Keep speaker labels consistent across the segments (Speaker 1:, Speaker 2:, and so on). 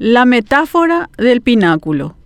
Speaker 1: La metáfora del pináculo.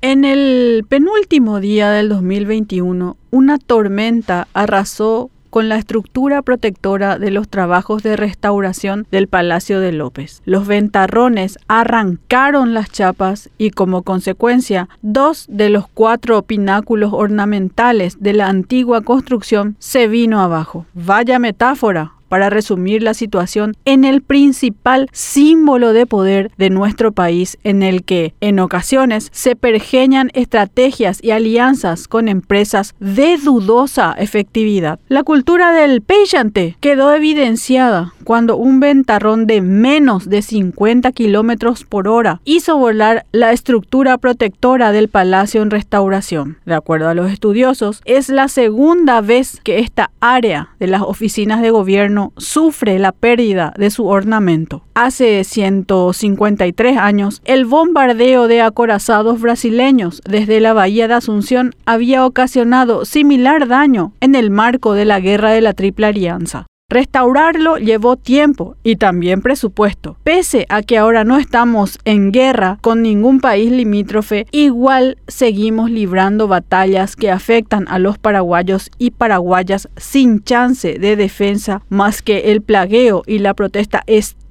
Speaker 1: En el penúltimo día del 2021, una tormenta arrasó con la estructura protectora de los trabajos de restauración del Palacio de López. Los ventarrones arrancaron las chapas y como consecuencia, dos de los cuatro pináculos ornamentales de la antigua construcción se vino abajo. Vaya metáfora, para resumir la situación en el principal símbolo de poder de nuestro país en el que en ocasiones se pergeñan estrategias y alianzas con empresas de dudosa efectividad. La cultura del peyante quedó evidenciada cuando un ventarrón de menos de 50 kilómetros por hora hizo volar la estructura protectora del palacio en restauración. De acuerdo a los estudiosos, es la segunda vez que esta área de las oficinas de gobierno sufre la pérdida de su ornamento. Hace 153 años, el bombardeo de acorazados brasileños desde la bahía de Asunción había ocasionado similar daño en el marco de la Guerra de la Triple Alianza. Restaurarlo llevó tiempo y también presupuesto. Pese a que ahora no estamos en guerra con ningún país limítrofe, igual seguimos librando batallas que afectan a los paraguayos y paraguayas sin chance de defensa más que el plagueo y la protesta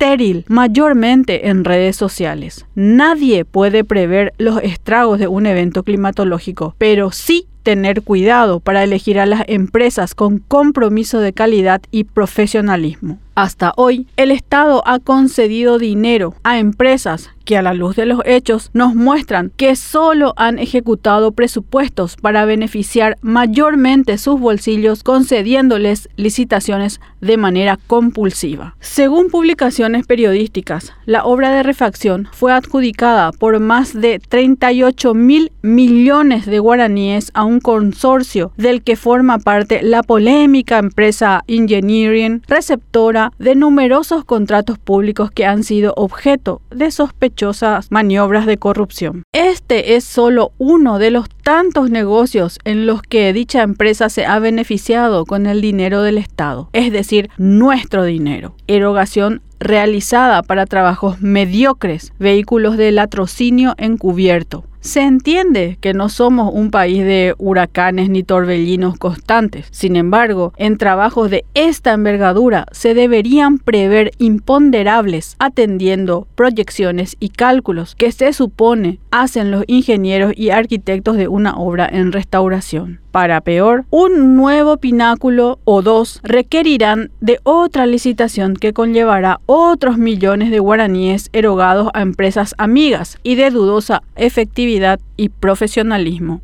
Speaker 1: estéril, mayormente en redes sociales. Nadie puede prever los estragos de un evento climatológico, pero sí tener cuidado para elegir a las empresas con compromiso de calidad y profesionalismo. Hasta hoy, el Estado ha concedido dinero a empresas que a la luz de los hechos nos muestran que solo han ejecutado presupuestos para beneficiar mayormente sus bolsillos concediéndoles licitaciones de manera compulsiva. Según publicaciones periodísticas, la obra de refacción fue adjudicada por más de 38 mil millones de guaraníes a un consorcio del que forma parte la polémica empresa Engineering, receptora de numerosos contratos públicos que han sido objeto de sospechosas maniobras de corrupción. Este es solo uno de los tantos negocios en los que dicha empresa se ha beneficiado con el dinero del Estado, es decir, nuestro dinero. Erogación realizada para trabajos mediocres, vehículos de latrocinio encubierto, se entiende que no somos un país de huracanes ni torbellinos constantes. Sin embargo, en trabajos de esta envergadura se deberían prever imponderables atendiendo proyecciones y cálculos que se supone hacen los ingenieros y arquitectos de una obra en restauración. Para peor, un nuevo pináculo o dos requerirán de otra licitación que conllevará otros millones de guaraníes erogados a empresas amigas y de dudosa efectividad y profesionalismo.